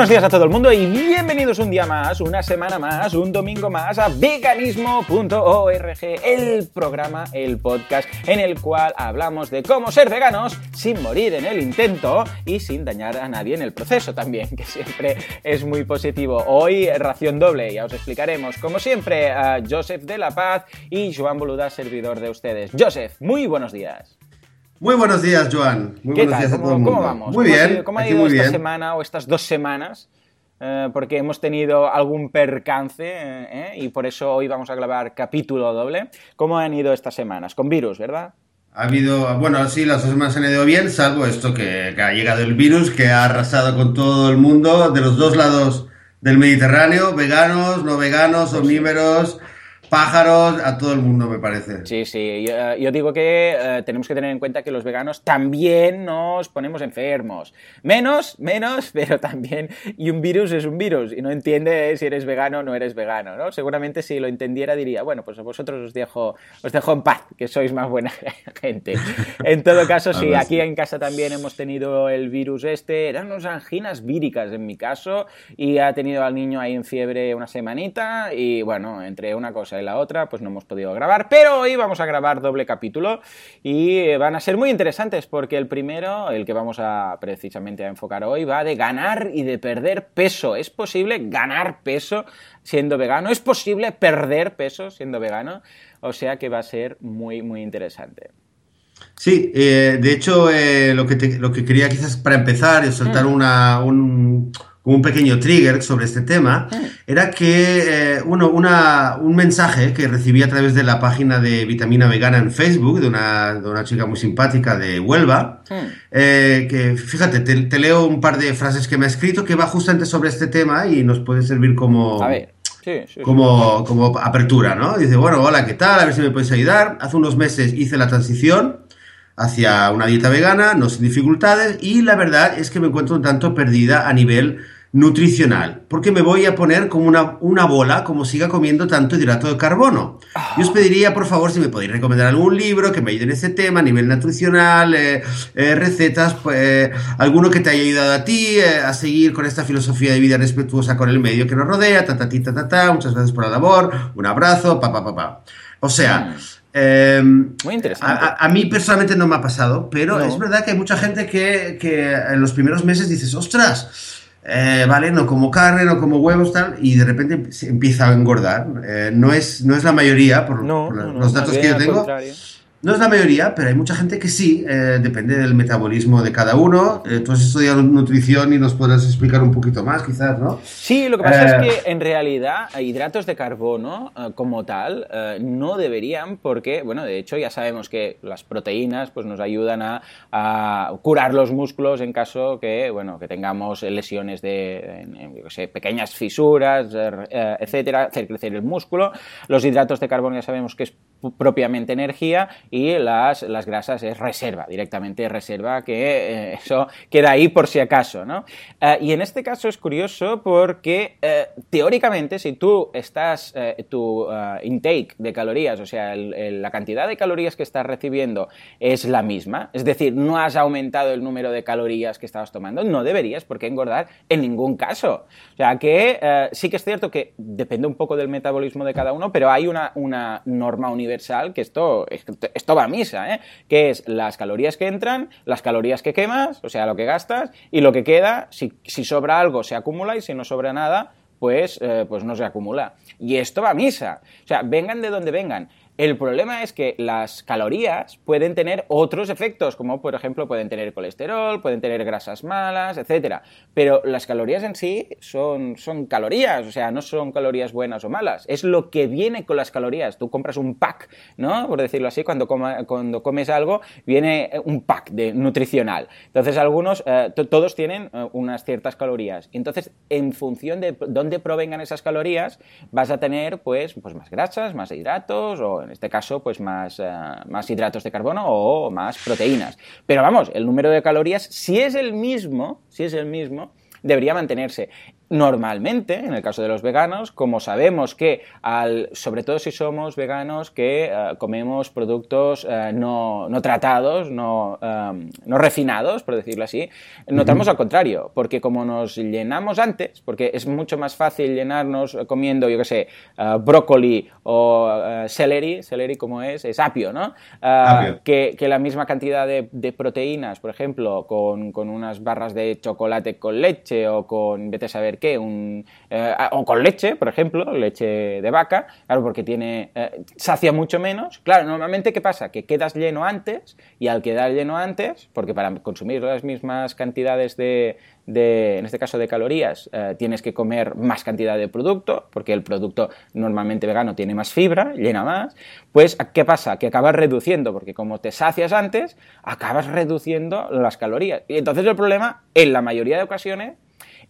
buenos días a todo el mundo y bienvenidos un día más, una semana más, un domingo más a veganismo.org, el programa, el podcast en el cual hablamos de cómo ser veganos sin morir en el intento y sin dañar a nadie en el proceso también, que siempre es muy positivo. Hoy ración doble, ya os explicaremos, como siempre, a Joseph de la Paz y Joan Boluda, servidor de ustedes. Joseph, muy buenos días. Muy buenos días, Joan. Muy ¿Qué buenos tal? días a ¿Cómo, todo el cómo mundo. vamos? Muy ¿Cómo ha bien. sido- ¿Cómo ha ido esta bien. semana o estas dos semanas? Eh, porque hemos tenido algún percance eh, eh, y por eso hoy vamos a grabar capítulo doble. ¿Cómo han ido estas semanas? Con virus, ¿verdad? Ha habido, bueno, sí, las dos semanas han ido bien, salvo esto que, que ha llegado el virus, que ha arrasado con todo el mundo de los dos lados del Mediterráneo, veganos, no veganos, omnívoros, pájaros, a todo el mundo, me parece. Sí, sí. Yo, eh, yo digo que eh, tenemos que tener en cuenta que los veganos también nos ponemos enfermos. Menos, menos, pero también. Y un virus es un virus y no entiende si eres vegano o no eres vegano, ¿no? Seguramente si lo entendiera diría, bueno, pues a vosotros os dejo, os dejo en paz, que sois más buena gente. En todo caso, sí, aquí en casa también hemos tenido el virus este. Eran unas anginas víricas en mi caso y ha tenido al niño ahí en fiebre una semanita y bueno, entre una cosa y la otra pues no hemos podido grabar, pero hoy vamos a grabar doble capítulo y eh, van a ser muy interesantes porque el primero, el que vamos a precisamente a enfocar hoy, va de ganar y de perder peso. ¿Es posible ganar peso siendo vegano? ¿Es posible perder peso siendo vegano? O sea que va a ser muy, muy interesante. Sí, eh, de hecho, eh, lo, que te- lo que quería quizás para empezar y soltar Mm. una, un, como un pequeño trigger sobre este tema, Mm. era que, eh, bueno, una, un mensaje que recibí a través de la página de Vitamina Vegana en Facebook, de una, de una chica muy simpática de Huelva, Hmm. eh, que fíjate, te, te leo un par de frases que me ha escrito que va justamente sobre este tema y nos puede servir como... A ver. Sí, sí, sí. como, como apertura, ¿no? Dice, bueno, hola, ¿qué tal? A ver si me podéis ayudar. Hace unos meses hice la transición hacia una dieta vegana, no sin dificultades, y la verdad es que me encuentro un tanto perdida a nivel nutricional, porque me voy a poner como una, una bola como siga comiendo tanto hidrato de carbono. Yo os pediría, por favor, si me podéis recomendar algún libro que me ayude en este tema a nivel nutricional, eh, eh, recetas, pues, eh, alguno que te haya ayudado a ti eh, a seguir con esta filosofía de vida respetuosa con el medio que nos rodea, ta, ta, ti, ta, ta, ta, muchas gracias por la labor, un abrazo, pa, pa, pa, pa. O sea, eh, Muy interesante. a, a- a mí personalmente no me ha pasado, pero No. es verdad que hay mucha gente que, que en los primeros meses dices, ostras, eh, vale, no como carne, no como huevos, tal, y de repente se empieza a engordar. Eh, no, es, no es la mayoría, por, No, por no, no, los datos que yo tengo. contrario. No es la mayoría, pero hay mucha gente que sí, eh, depende del metabolismo de cada uno. Eh, tú has estudiado nutrición y nos podrás explicar un poquito más, quizás, ¿no? Sí, lo que pasa Eh. es que en realidad eh, hidratos de carbono eh, como tal eh, no deberían porque, bueno, de hecho ya sabemos que las proteínas pues nos ayudan a, a curar los músculos en caso que, bueno, que tengamos lesiones de, yo sé, pequeñas fisuras, eh, eh, etcétera, hacer crecer el músculo. Los hidratos de carbono ya sabemos que es propiamente energía y las, las grasas es reserva, directamente reserva, que eh, eso queda ahí por si acaso, ¿no? Eh, y en este caso es curioso porque eh, teóricamente si tú estás, tu intake de calorías, o sea, la cantidad de calorías que estás recibiendo es la misma, es decir, no has aumentado el número de calorías que estabas tomando, no deberías por qué engordar en ningún caso. O sea, que sí que es cierto que depende un poco del metabolismo de cada uno, pero hay una, una norma universal que esto, esto va a misa, ¿eh? que es las calorías que entran, las calorías que quemas, o sea, lo que gastas, y lo que queda, si, si sobra algo se acumula y si no sobra nada, pues, eh, pues no se acumula. Y esto va a misa. O sea, vengan de donde vengan. El problema es que las calorías pueden tener otros efectos, como por ejemplo pueden tener colesterol, pueden tener grasas malas, etcétera. Pero las calorías en sí son, son calorías, o sea, no son calorías buenas o malas. Es lo que viene con las calorías. Tú compras un pack, ¿no? Por decirlo así, cuando, coma- cuando comes algo, viene eh, un pack de nutricional. Entonces, algunos, eh, to- todos tienen eh, unas ciertas calorías. Entonces, en función de dónde provengan esas calorías, vas a tener, pues, pues más grasas, más hidratos, o en este caso, pues más, eh, más hidratos de carbono o más proteínas. Pero vamos, el número de calorías, si es el mismo, si es el mismo, debería mantenerse. Normalmente, en el caso de los veganos, como sabemos que, al, sobre todo si somos veganos que eh, comemos productos eh, no, no, tratados, no, eh, no, refinados, por decirlo así, notamos al contrario, porque como nos llenamos antes, porque es mucho más fácil llenarnos comiendo, yo qué sé, brócoli o celery, celery como es, es apio, ¿no? Que, que, la misma cantidad de, de proteínas, por ejemplo, con, con, unas barras de chocolate con leche o con, vete a saber qué, un, eh, o con leche, por ejemplo, leche de vaca, claro, porque tiene, eh, sacia mucho menos. Claro, normalmente, ¿qué pasa? Que quedas lleno antes y al quedar lleno antes, porque para consumir las mismas cantidades de, de en este caso de calorías, eh, tienes que comer más cantidad de producto, porque el producto normalmente vegano tiene más fibra, llena más, pues ¿qué pasa? Que acabas reduciendo, porque como te sacias antes, acabas reduciendo las calorías. Y entonces el problema, en la mayoría de ocasiones,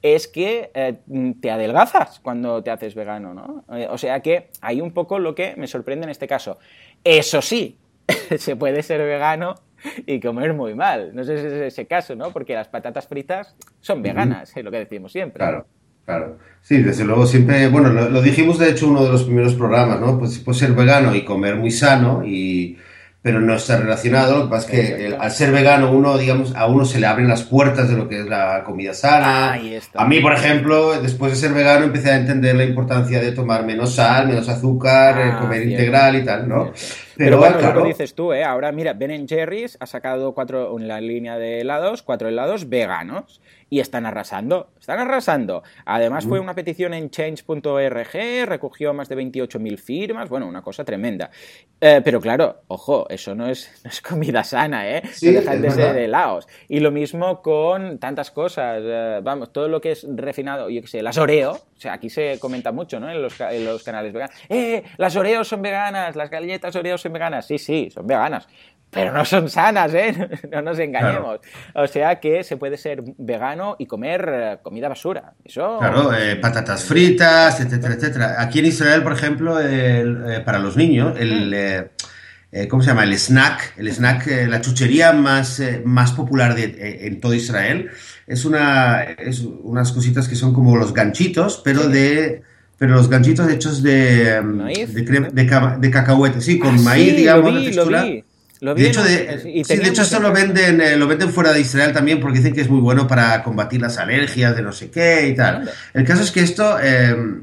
es que eh, te adelgazas cuando te haces vegano, ¿no? Eh, o sea que hay un poco lo que me sorprende en este caso. Eso sí, se puede ser vegano y comer muy mal. No sé si es ese caso, ¿no? Porque las patatas fritas son veganas, es lo que decimos siempre. Claro. Claro, sí, desde luego siempre, bueno, lo, lo dijimos de hecho en uno de los primeros programas, ¿no? Pues, pues ser vegano y comer muy sano y, pero no está relacionado. Lo que pasa es que al ser vegano, uno, digamos, a uno se le abren las puertas de lo que es la comida sana. a mí, por ejemplo, después de ser vegano, empecé a entender la importancia de tomar menos sal, menos azúcar, ah, comer integral y tal, ¿no? Pero, bueno, claro, lo dices tú, ¿eh? Ahora, mira, Ben Jerry's ha sacado cuatro, en la línea de helados, cuatro helados veganos y están arrasando, están arrasando. Además fue una petición en change.org, recogió más de 28.000 firmas, bueno, una cosa tremenda. Eh, pero claro, ojo, eso no es, comida sana, ¿eh? Sí, dejan de ser helados. Y lo mismo con tantas cosas, eh, vamos, todo lo que es refinado, yo qué sé, las Oreo, o sea, aquí se comenta mucho, ¿no? En los, en los canales veganos. ¡Eh! Las Oreos son veganas, las galletas Oreo son veganas. Sí, sí, son veganas pero no son sanas, ¿eh? No nos engañemos. O sea que se puede ser vegano y comer eh, comida basura. Eso... Claro, eh, patatas fritas, etcétera, etcétera. Aquí en Israel, por ejemplo, eh, para los niños, el... Mm. ¿Cómo se llama? El snack, el snack, la chuchería más, más popular de, en todo Israel es, una, es unas cositas que son como los ganchitos, pero de pero los ganchitos hechos de, de, de, cacahuete, sí, con ah, maíz, digamos, lo textura de hecho, de, sí, de hecho esto lo venden, eh, lo venden fuera de Israel también porque dicen que es muy bueno para combatir las alergias de no sé qué y tal. El caso es que esto em,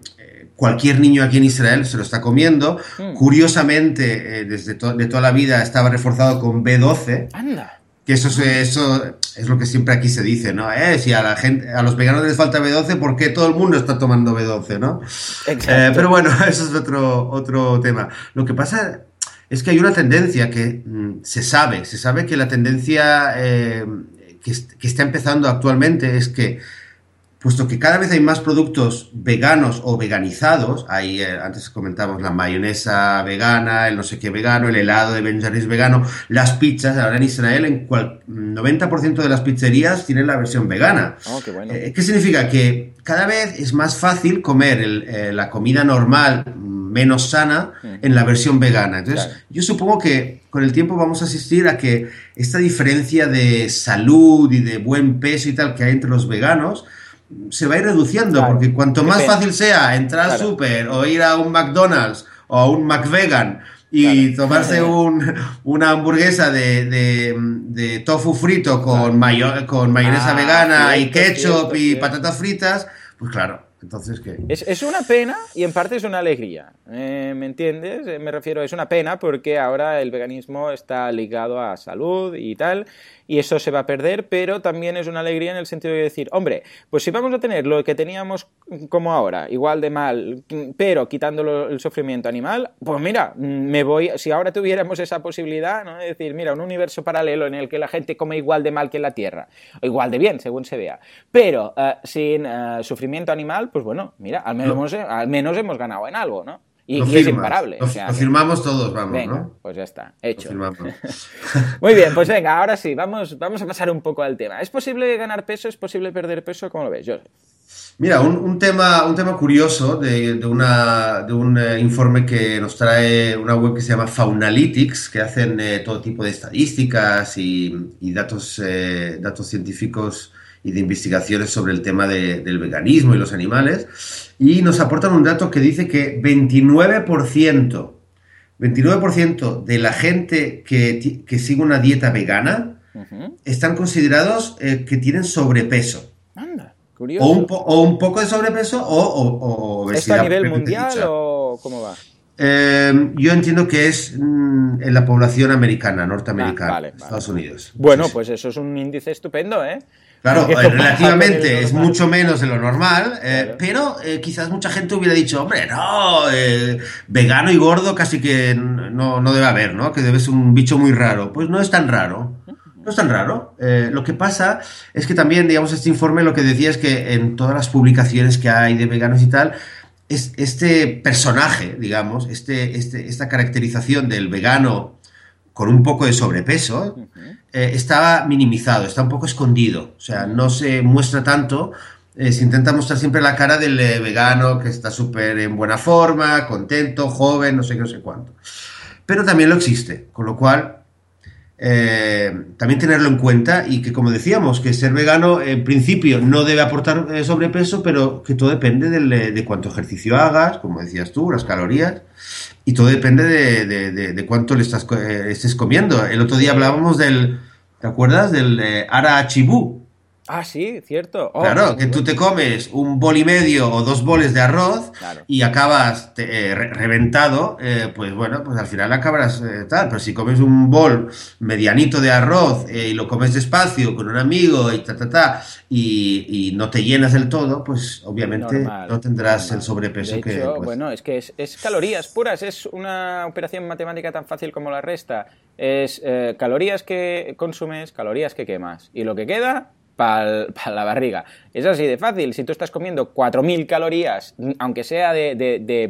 cualquier niño aquí en Israel se lo está comiendo. Hmm. Curiosamente, eh, desde de toda la vida estaba reforzado con B12. Anda. Que eso es, eso es lo que siempre aquí se dice, ¿no? Eh, si a la gente, a los veganos les falta B12, ¿por qué todo el mundo está tomando B12, no? Eh, pero bueno, eso es otro, otro tema. Lo que pasa es que hay una tendencia que mm, se sabe, se sabe que la tendencia eh, que, está empezando actualmente es que, puesto que cada vez hay más productos veganos o veganizados, ahí eh, antes comentábamos la mayonesa vegana, el no sé qué vegano, el helado de Ben vegano, las pizzas, ahora en Israel en cual 90% de las pizzerías tienen la versión vegana. Oh, qué, bueno. Eh, ¿Qué significa? Que cada vez es más fácil comer la comida normal menos sana en la versión vegana. Entonces, yo supongo que con el tiempo vamos a asistir a que esta diferencia de salud y de buen peso y tal que hay entre los veganos se va a ir reduciendo, porque cuanto más fácil sea entrar al súper o ir a un McDonald's o a un McVegan y tomarse un, una hamburguesa de, tofu frito con, con mayonesa ah, vegana y ketchup y patatas fritas, pues claro, entonces, ¿qué? Es, una pena y en parte es una alegría. Eh, ¿Me entiendes? Eh, me refiero, es una pena porque ahora el veganismo está ligado a salud y tal y eso se va a perder, pero también es una alegría en el sentido de decir, hombre, pues si vamos a tener lo que teníamos como ahora, igual de mal, pero quitando el sufrimiento animal, pues mira, me voy, si ahora tuviéramos esa posibilidad, ¿no? Es decir, mira, un universo paralelo en el que la gente come igual de mal que en la Tierra, o igual de bien, según se vea, pero eh, sin eh, sufrimiento animal, pues bueno, mira, al menos, al menos hemos ganado en algo, ¿no? Y, es imparable. Lo, firmamos todos, vamos, ¿no? Pues ya está, hecho. Muy bien, pues venga, ahora sí, vamos, vamos a pasar un poco al tema. ¿Es posible ganar peso? ¿Es posible perder peso? ¿Cómo lo ves, Joseph? Mira, un, tema, un tema curioso de, de, una, de un eh, informe que nos trae una web que se llama Faunalytics, que hacen eh, todo tipo de estadísticas y, datos, eh, datos científicos y de investigaciones sobre el tema del veganismo y los animales, y nos aportan un dato que dice que 29%, 29% de la gente que, que, sigue una dieta vegana están considerados eh, que tienen sobrepeso. Anda, curioso. O un, poco de sobrepeso o, obesidad. ¿Esto a nivel mundial o cómo va? Eh, yo entiendo que es mm, en la población americana, norteamericana, ah, Estados Unidos. Bueno, pues eso es un índice estupendo, ¿eh? Claro, eh, relativamente es mucho menos de lo normal, eh, pero quizás mucha gente hubiera dicho, hombre, no, vegano y gordo casi que no, no, debe haber, ¿no? Que debe ser un bicho muy raro. Pues no es tan raro. No es tan raro. lo que pasa es que también, digamos, este informe lo que decía es que en todas las publicaciones que hay de veganos y tal, es, este personaje, digamos, este, este, esta caracterización del vegano con un poco de sobrepeso, eh, estaba minimizado, está un poco escondido, o sea, no se muestra tanto, eh, se intenta mostrar siempre la cara del eh, vegano que está súper en buena forma, contento, joven, no sé qué, no sé cuánto. Pero también lo existe, con lo cual eh, también tenerlo en cuenta y que como decíamos, que ser vegano en principio no debe aportar eh, sobrepeso, pero que todo depende eh, de cuánto ejercicio hagas, como decías tú, las calorías, y todo depende de, cuánto le estás, estés comiendo. El otro día hablábamos del, ¿te acuerdas? Del Ara Ah, sí, cierto. Oh, claro, que tú te comes un bol y medio o dos boles de arroz y acabas eh, reventado, eh, pues bueno, pues al final acabarás eh, tal. Pero si comes un bol medianito de arroz y lo comes despacio con un amigo y ta, ta, ta, y, no te llenas del todo, pues obviamente no tendrás el sobrepeso que. Pues bueno, es que es, calorías puras, es una operación matemática tan fácil como la resta. Es calorías que consumes, calorías que quemas. Y lo que queda para la barriga. Es así de fácil. Si tú estás comiendo 4.000 calorías, aunque sea de, de, de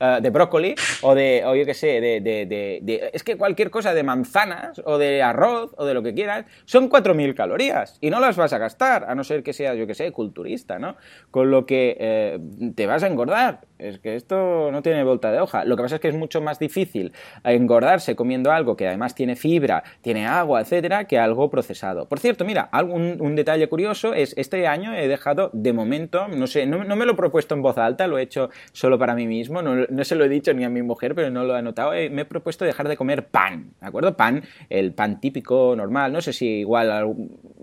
eh, de brócoli o de, o yo qué sé, de, de, Es que cualquier cosa de manzanas o de arroz o de lo que quieras son 4.000 calorías y no las vas a gastar, a no ser que seas, yo qué sé, culturista, ¿no? Con lo que eh, te vas a engordar. Es que esto no tiene vuelta de hoja. Lo que pasa es que es mucho más difícil engordarse comiendo algo que además tiene fibra, tiene agua, etcétera, que algo procesado. Por cierto, mira, un, un detalle curioso es este año he dejado de momento, no sé, no, no, me lo he propuesto en voz alta, lo he hecho solo para mí mismo, no, no se lo he dicho ni a mi mujer, pero no lo he notado. Eh, me he propuesto dejar de comer pan, ¿de acuerdo? Pan, el pan típico, normal. No sé si igual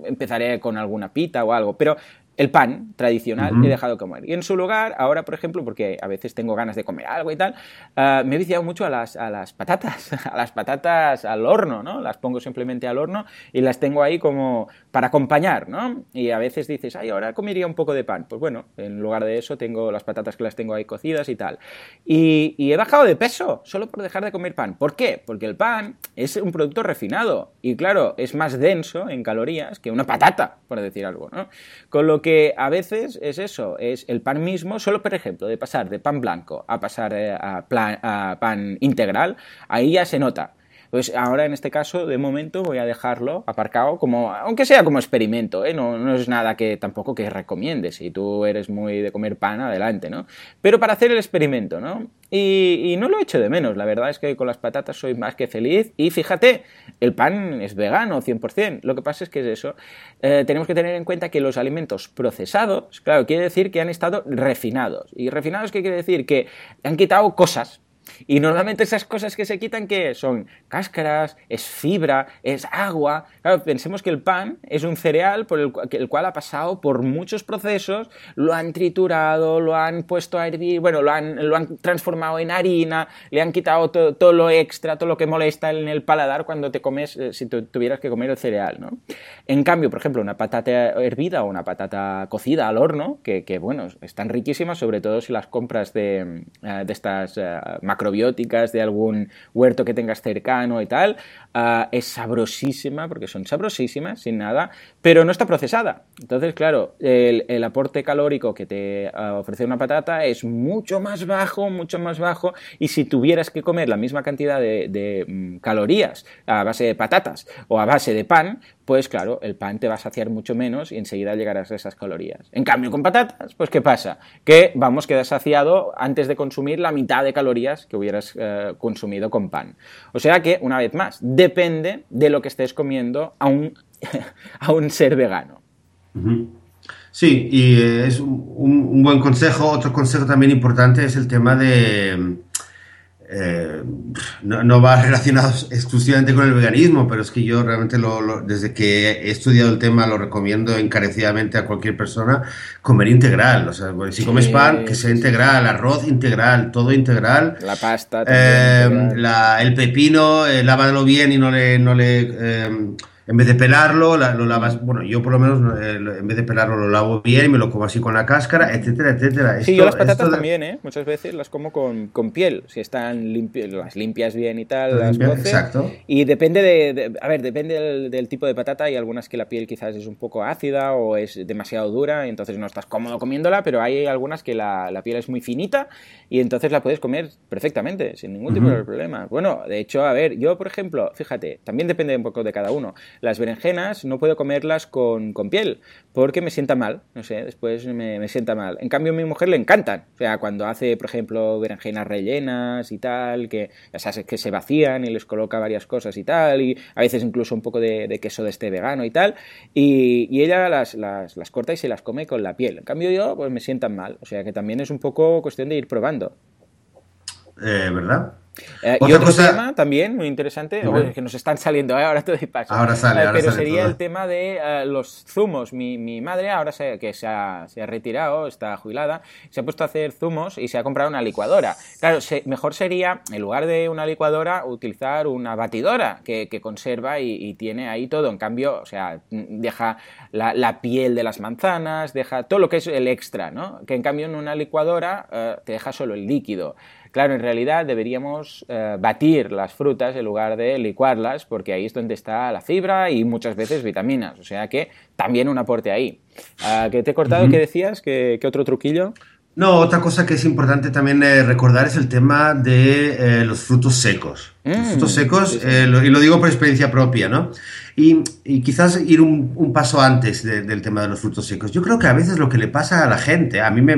empezaré con alguna pita o algo, pero el pan tradicional he dejado de comer. Y en su lugar, ahora, por ejemplo, porque a veces tengo ganas de comer algo y tal, ah, me he viciado mucho a las, a las patatas, a las patatas al horno, ¿no? Las pongo simplemente al horno y las tengo ahí como para acompañar, ¿no? Y a veces dices, ay, ahora comería un poco de pan. Pues bueno, en lugar de eso tengo las patatas que las tengo ahí cocidas y tal. Y, y he bajado de peso solo por dejar de comer pan. ¿Por qué? Porque el pan es un producto refinado y claro, es más denso en calorías que una patata, por decir algo, ¿no? Con lo que a veces es eso, es el pan mismo, solo por ejemplo, de pasar de pan blanco a pasar eh, a, a pan integral, ahí ya se nota. Pues ahora en este caso, de momento, voy a dejarlo aparcado como, aunque sea como experimento, ¿eh? no, no, es nada que tampoco que recomiende. Si tú eres muy de comer pan, adelante, ¿no? Pero para hacer el experimento, ¿no? Y, no lo echo de menos, la verdad es que con las patatas soy más que feliz. Y fíjate, el pan es vegano 100%. Lo que pasa es que es eso. Eh, tenemos que tener en cuenta que los alimentos procesados, claro, quiere decir que han estado refinados. ¿Y refinados qué quiere decir? Que han quitado cosas y normalmente esas cosas que se quitan, ¿qué son? Cáscaras, es fibra, es agua. Claro, pensemos que el pan es un cereal por el, cual ha pasado por muchos procesos, lo han triturado, lo han puesto a hervir, bueno, lo han, lo han transformado en harina, le han quitado todo, lo extra, todo lo que molesta en el paladar cuando te comes, eh, si tuvieras que comer el cereal, ¿no? En cambio, por ejemplo, una patata hervida o una patata cocida al horno, que, bueno, están riquísimas, sobre todo si las compras de, eh, de estas uh, macrobióticas de algún huerto que tengas cercano y tal, ah, es sabrosísima, porque son sabrosísimas, sin nada, pero no está procesada. Entonces, claro, el, aporte calórico que te ah, ofrece una patata es mucho más bajo, mucho más bajo, y si tuvieras que comer la misma cantidad de, mm, calorías a base de patatas o a base de pan, pues claro, el pan te va a saciar mucho menos y enseguida llegarás a esas calorías. En cambio, con patatas, pues ¿qué pasa? Que vamos, quedar saciado antes de consumir la mitad de calorías que hubieras eh, consumido con pan. O sea que, una vez más, depende de lo que estés comiendo a un, a un ser vegano. Sí, y es un, buen consejo. Otro consejo también importante es el tema de... Eh, no, va relacionado exclusivamente con el veganismo, pero es que yo realmente lo, desde que he estudiado el tema lo recomiendo encarecidamente a cualquier persona comer integral. O sea, si comes pan, que sea integral, arroz integral, todo integral. La pasta. Eh, el pepino, eh, lávalo bien y no le... No le en vez de pelarlo, lo lavas, bueno, yo por lo menos eh, en vez de pelarlo lo lavo bien y me lo como así con la cáscara, etcétera, etcétera. Sí, yo las patatas también, ¿eh? Muchas veces las como con, con piel, si están limpias, las limpias bien y tal, las Exacto. Y depende de, a ver, depende del, tipo de patata, hay algunas que la piel quizás es un poco ácida o es demasiado dura y entonces no estás cómodo comiéndola, pero hay algunas que la, la piel es muy finita y entonces la puedes comer perfectamente, sin ningún tipo de problema. Bueno, de hecho, a ver, yo por ejemplo, fíjate, también depende un poco de cada uno. Las berenjenas no puedo comerlas con, piel porque me sienta mal, no sé, después me, me, sienta mal. En cambio, a mi mujer le encantan. O sea, cuando hace, por ejemplo, berenjenas rellenas y tal, que ya sabes que se vacían y les coloca varias cosas y tal, y a veces incluso un poco de, queso de este vegano y tal, y, ella las, las, las corta y se las come con la piel. En cambio, yo, pues me sientan mal. O sea, que también es un poco cuestión de ir probando. Eh, ¿Verdad? Eh, y otro tema también muy interesante, que nos están saliendo, ¿eh? ahora todo y paso. Ahora sale, eh, ahora Pero sería el tema de los zumos. Mi, mi madre, ahora que se ha, se ha, retirado, está jubilada, se ha puesto a hacer zumos y se ha comprado una licuadora. Claro, mejor sería, en lugar de una licuadora, utilizar una batidora que, que conserva y, tiene ahí todo. En cambio, o sea, deja la, la, piel de las manzanas, deja todo lo que es el extra, ¿no? Que en cambio en una licuadora te deja solo el líquido. Claro, en realidad deberíamos eh, batir las frutas en lugar de licuarlas, porque ahí es donde está la fibra y muchas veces vitaminas. O sea que también un aporte ahí. Ah, ¿Que te he cortado? ¿Qué decías? ¿Qué, otro truquillo? No, otra cosa que es importante también eh, recordar es el tema de eh, los frutos secos. los mm, frutos secos, y lo digo por experiencia propia, ¿no? Y, quizás ir un, paso antes del tema de los frutos secos. Yo creo que a veces lo que le pasa a la gente, a mí, me,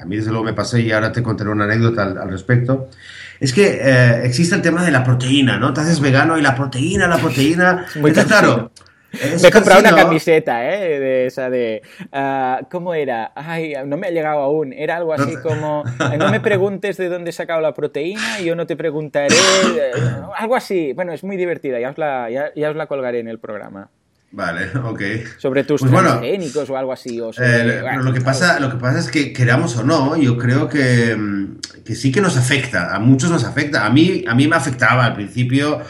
a mí desde luego me pasó y ahora te contaré una anécdota al, respecto, es que eh, existe el tema de la proteína, ¿no? Te haces vegano y la proteína, la proteína... Muy claro, me he comprado una camiseta, ¿eh? De esa de. Uh, ¿Cómo era? Ay, no me ha llegado aún. Era algo así como. No me preguntes de dónde he sacado la proteína y yo no te preguntaré. Eh, algo así. Bueno, es muy divertida. Ya os la, ya, os la colgaré en el programa. Vale, ok. Sobre tus pues o algo así. O eh, lo, que pasa, lo que pasa es que, queramos o no, yo creo que, mm, que sí que nos afecta. A muchos nos afecta. A mí, a mí me afectaba al principio.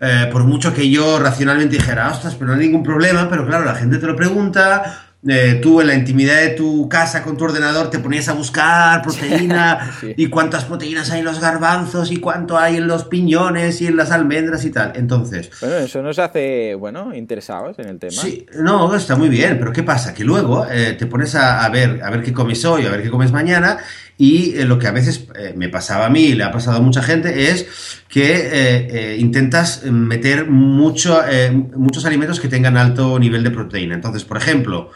Eh, por mucho que yo racionalmente dijera, ostras, pero no hay ningún problema, pero claro, la gente te lo pregunta, eh, tú en la intimidad de tu casa con tu ordenador te ponías a buscar proteína y cuántas proteínas hay en los garbanzos y cuánto hay en los piñones y en las almendras y tal. Entonces... Bueno, eso nos hace, bueno, interesados en el tema. Sí, no, está muy bien, pero ¿qué pasa? Que luego eh, te pones a, a, ver, a ver qué comes hoy, a ver qué comes mañana y eh, lo que a veces eh, me pasaba a mí y le ha pasado a mucha gente es que eh, intentas meter mucho, muchos alimentos que tengan alto nivel de proteína. Entonces, por ejemplo,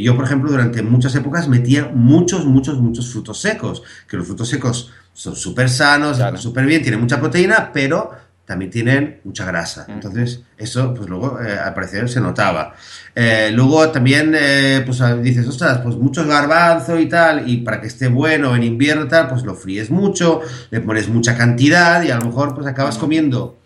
yo, por ejemplo, durante muchas épocas metía muchos, muchos, muchos frutos secos, que los frutos secos son súper sanos, súper bien, tienen mucha proteína, pero también tienen mucha grasa. Entonces, eso, pues luego, eh, al parecer, se notaba. Eh, luego también, eh, pues dices, ostras, pues mucho garbanzo y tal, y para que esté bueno en invierno y tal, pues lo fríes mucho, le pones mucha cantidad y a lo mejor, pues acabas comiendo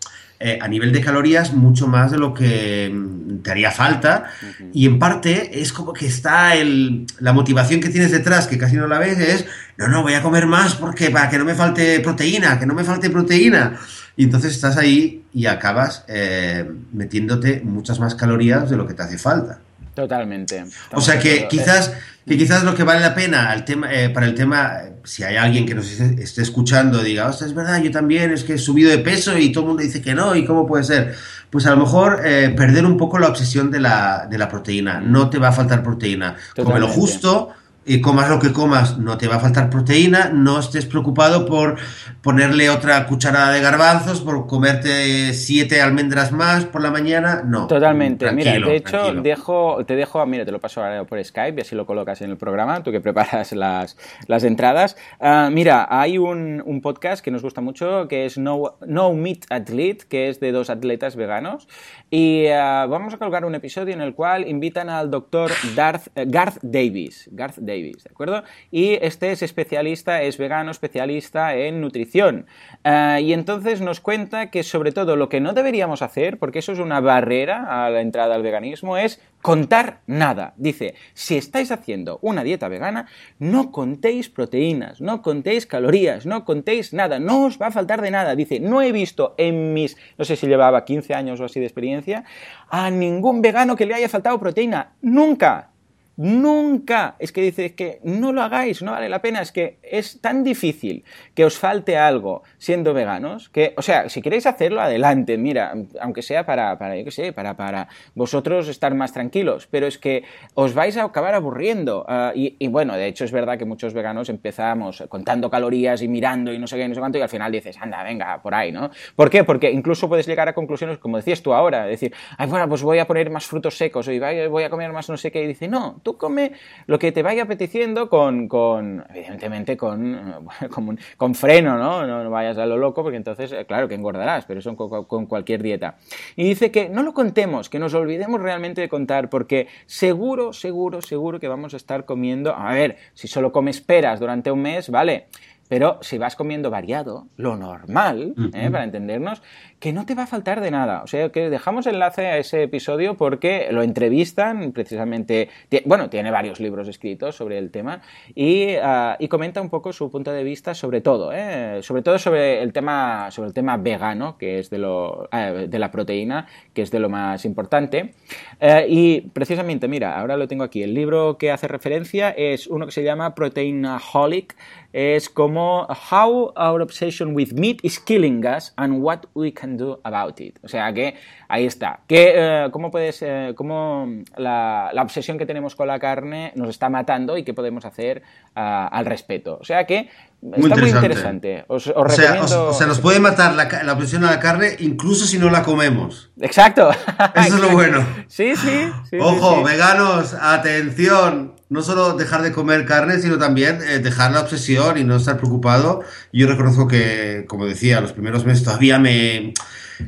a nivel de calorías mucho más de lo que mm, te haría falta. Y en parte es como que está el, la motivación que tienes detrás, que casi no la ves, es, no, no, voy a comer más porque para que no me falte proteína, que no me falte proteína. Y entonces estás ahí y acabas eh, metiéndote muchas más calorías de lo que te hace falta. Totalmente. o sea que quizás, que quizás lo que vale la pena al tema, eh, para el tema, si hay alguien que nos esté, escuchando diga, es verdad, yo también es que he subido de peso y todo el mundo dice que no, ¿y cómo puede ser? Pues a lo mejor eh, perder un poco la obsesión de la, de la proteína. No te va a faltar proteína. Come lo justo, y comas lo que comas, no te va a faltar proteína, no estés preocupado por ponerle otra cucharada de garbanzos, por comerte siete almendras más por la mañana, no. Totalmente. mira, de hecho, dejo, te dejo, mira, te lo paso ahora por Skype y así lo colocas en el programa, tú que preparas las, las entradas. Ah, mira, hay un, un, podcast que nos gusta mucho que es No, no Meat Athlete, que es de dos atletas veganos. Y ah, vamos a colocar un episodio en el cual invitan al doctor Darth, eh, Garth Davis. Garth Davis ¿de acuerdo? Y este es especialista, es vegano, especialista en nutrición. Eh, y entonces nos cuenta que sobre todo lo que no deberíamos hacer, porque eso es una barrera a la entrada al veganismo, es contar nada. Dice, si estáis haciendo una dieta vegana, no contéis proteínas, no contéis calorías, no contéis nada, no os va a faltar de nada. Dice, no he visto en mis, no sé si llevaba 15 años o así de experiencia, a ningún vegano que le haya faltado proteína. Nunca. Nunca. Es que dice que no lo hagáis, no vale la pena. Es que es tan difícil que os falte algo siendo veganos que, o sea, si queréis hacerlo, adelante. Mira, aunque sea para, para yo qué sé, para, para vosotros estar más tranquilos. Pero es que os vais a acabar aburriendo. Ah, y, bueno, de hecho es verdad que muchos veganos empezamos contando calorías y mirando y no sé qué, no sé cuánto, y al final dices, anda, venga, por ahí, ¿no? ¿Por qué? Porque incluso puedes llegar a conclusiones, como decías tú ahora, decir, ay, bueno, pues voy a poner más frutos secos, o voy a comer más no sé qué, y dice, no, tú come lo que te vaya apeteciendo con, con evidentemente, con, con, freno, ¿no? ¿no? vayas a lo loco porque entonces, eh, claro que engordarás, pero eso con, con cualquier dieta. Y dice que no lo contemos, que nos olvidemos realmente de contar porque seguro, seguro, seguro que vamos a estar comiendo, a ver, si solo comes peras durante un mes, vale, pero si vas comiendo variado, lo normal, ¿eh? para entendernos, que no te va a faltar de nada. O sea, que dejamos enlace a ese episodio porque lo entrevistan precisamente, bueno, tiene varios libros escritos sobre el tema y, ah, y comenta un poco su punto de vista sobre todo, ¿eh? sobre todo sobre el tema, sobre el tema vegano, que es de, lo, ah, de la proteína, que es de lo más importante. Eh, y precisamente, mira, ahora lo tengo aquí, el libro que hace referencia es uno que se llama Proteinaholic, es como How Our Obsession with Meat is Killing Us and What We Can do about it. O sea que ahí está. Que, eh, ¿Cómo puedes, eh, cómo la, obsesión que tenemos con la carne nos está matando y qué podemos hacer ah, al respecto? O sea que está muy interesante. Os, o, sea, o, sea, nos puede matar la, la, obsesión a la carne incluso si no la comemos. Exacto. Eso es lo bueno. Sí, sí. Ojo, veganos, atención. No solo dejar de comer carne, sino también eh, dejar la obsesión y no estar preocupado. Yo reconozco que, como decía, los primeros meses todavía me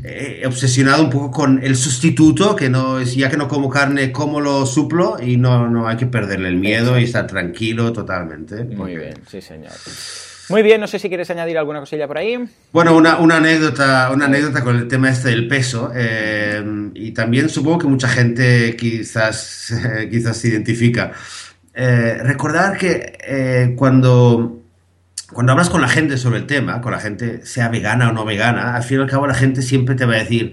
he obsesionado un poco con el sustituto, que no es, ya que no como carne, ¿cómo lo suplo? Y no, no hay que perderle el miedo y estar tranquilo totalmente. Muy bien, sí, señor. Muy bien, no sé si quieres añadir alguna cosilla por ahí. Bueno, una, una anécdota, una anécdota con el tema este del peso. Eh, y también supongo que mucha gente quizás, quizás se identifica. Eh, recordar que eh, cuando cuando hablas con la gente sobre el tema, con la gente, sea vegana o no vegana, al fin y al cabo la gente siempre te va a decir,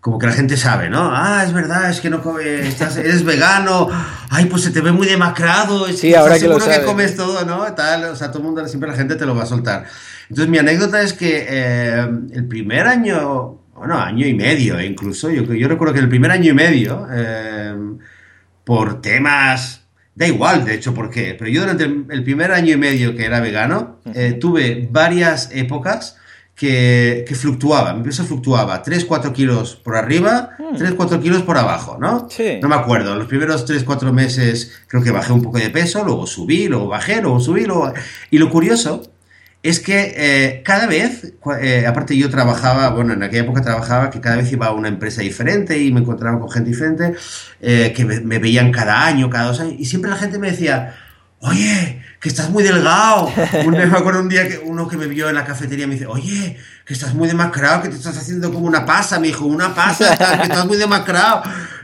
como que la gente sabe, ¿no? Ah, es verdad, es que no comes, eres vegano, ay, pues se te ve muy demacrado, es sí, ahora que seguro que comes todo, ¿no? Tal, o sea, todo el mundo, siempre la gente te lo va a soltar. Entonces, mi anécdota es que eh, el primer año, bueno, año y medio incluso, yo, yo recuerdo que el primer año y medio, eh, por temas Da igual, de hecho, por qué. Pero yo durante el primer año y medio que era vegano, eh, tuve varias épocas que, que, fluctuaba. Mi peso fluctuaba 3-4 kilos por arriba, 3-4 mm. kilos por abajo, ¿no? Sí. No me acuerdo. Los primeros 3-4 meses creo que bajé un poco de peso, luego subí, luego bajé, luego subí, luego... Y lo curioso es que eh, cada vez, eh, aparte yo trabajaba, bueno, en aquella época trabajaba que cada vez iba a una empresa diferente y me encontraba con gente diferente, eh, que me, veían cada año, cada dos años, y siempre la gente me decía, oye, que estás muy delgado. me acuerdo un día que uno que me vio en la cafetería me dice, oye, que estás muy demacrado, que te estás haciendo como una pasa, me dijo, una pasa, que estás muy demacrado.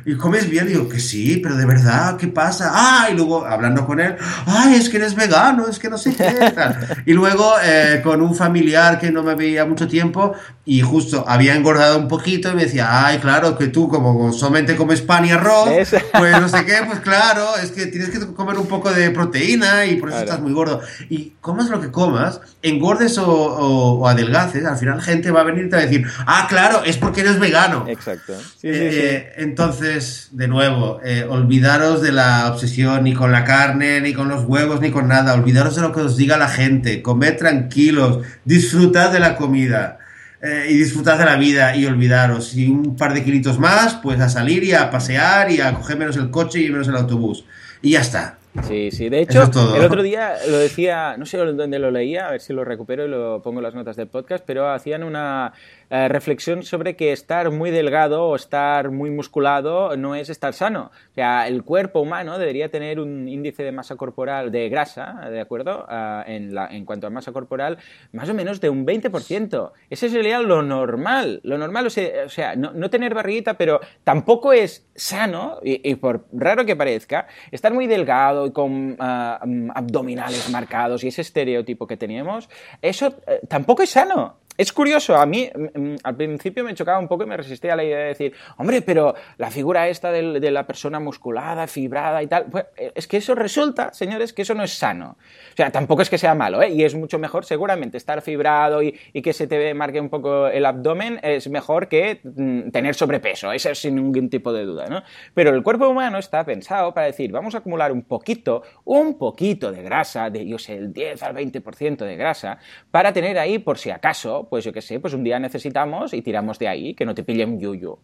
¿Y comes bien? Digo, que sí, pero de verdad, ¿qué pasa? Ah, y luego hablando con él, ay, es que eres vegano, es que no sé qué. Y luego eh, con un familiar que no me veía mucho tiempo, y justo había engordado un poquito y me decía, ay, claro, que tú como solamente comes pan y arroz, pues no sé qué, pues claro, es que tienes que comer un poco de proteína y por eso estás muy gordo. Y comas lo que comas, engordes o, adelgaces, al final gente va a venir y te va a decir, ah, claro, es porque eres vegano. Exacto. Eh, entonces, de nuevo, eh, olvidaros de la obsesión ni con la carne, ni con los huevos, ni con nada, olvidaros de lo que os diga la gente, comed tranquilos, disfrutad de la comida. Eh, y disfrutar de la vida y olvidaros. Y un par de kilitos más, pues a salir y a pasear y a coger menos el coche y menos el autobús. Y ya está. Sí, sí. De hecho, el otro día lo decía, no sé dónde lo leía, a ver si lo recupero y lo pongo en las notas del podcast, pero hacían una, eh, reflexión sobre que estar muy delgado o estar muy musculado no es estar sano. O sea, el cuerpo humano debería tener un índice de masa corporal de grasa, ¿de acuerdo? Ah, en, la, en, cuanto a masa corporal, más o menos de un 20%. Ese sería lo normal. Lo normal, o sea, no, tener barriguita, pero tampoco es sano, y, por raro que parezca, estar muy delgado y con ah, mm, abdominales marcados y ese estereotipo que teníamos, eso eh, tampoco es sano. Es curioso, a mí mm, mm, al principio me chocaba un poco y me resistía a la idea de decir, hombre, pero la figura esta de, la persona musculada, fibrada y tal, pues eh, es que eso resulta, señores, que eso no es sano. O sea, tampoco es que sea malo, ¿eh? Y es mucho mejor seguramente estar fibrado y, que se te marque un poco el abdomen es mejor que mm, tener sobrepeso, eso sin ningún tipo de duda, ¿no? Pero el cuerpo humano está pensado para decir, vamos a acumular un poquito, un poquito de grasa, de, yo sé, el 10 al 20% de grasa, para tener ahí por si acaso pues yo qué sé, pues un día necesitamos y tiramos de ahí, que no te pille un yuyu.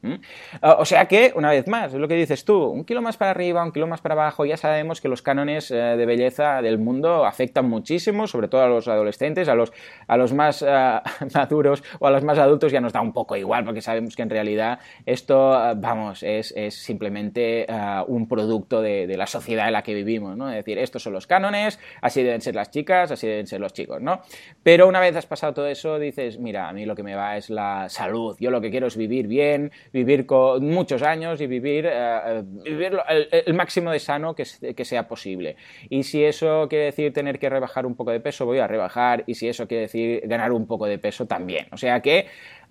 Ah, o sea que, una vez más, es lo que dices tú, un kilo más para arriba, un kilo más para abajo, ya sabemos que los cánones eh, de belleza del mundo afectan muchísimo, sobre todo a los adolescentes, a los, a los más ah, maduros o a los más adultos ya nos da un poco igual, porque sabemos que en realidad esto, ah, vamos, es, es simplemente un producto de, de, la sociedad en la que vivimos, ¿no? Es decir, estos son los cánones, así deben ser las chicas, así deben ser los chicos, ¿no? Pero una vez has pasado todo eso, dices, mira, a mí lo que me va es la salud. Yo lo que quiero es vivir bien, vivir con muchos años y vivir, eh, eh, el, máximo de sano que, sea posible. Y si eso quiere decir tener que rebajar un poco de peso, voy a rebajar. Y si eso quiere decir ganar un poco de peso, también. O sea que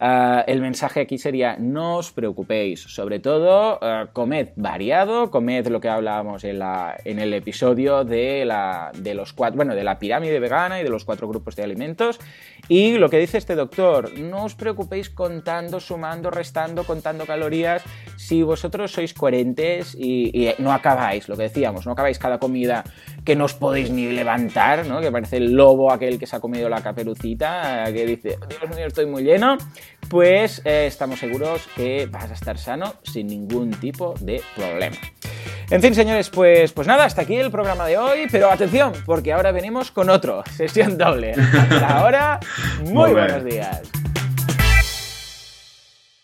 Ah, el mensaje aquí sería no os preocupéis, sobre todo ah, comed variado, comed lo que hablábamos en, la, en el episodio de la, de los cuatro, bueno, de la pirámide vegana y de los cuatro grupos de alimentos. Y lo que dice este doctor, no os preocupéis contando, sumando, restando, contando calorías, si vosotros sois coherentes y, no acabáis, lo que decíamos, no acabáis cada comida que no os podéis ni levantar, ¿no? que parece el lobo aquel que se ha comido la caperucita, que dice, Dios mío, estoy muy lleno, pues eh, estamos seguros que vas a estar sano sin ningún tipo de problema. En fin, señores, pues, pues nada, hasta aquí el programa de hoy, pero atención, porque ahora venimos con otro, sesión doble. Hasta ahora, muy buenos días.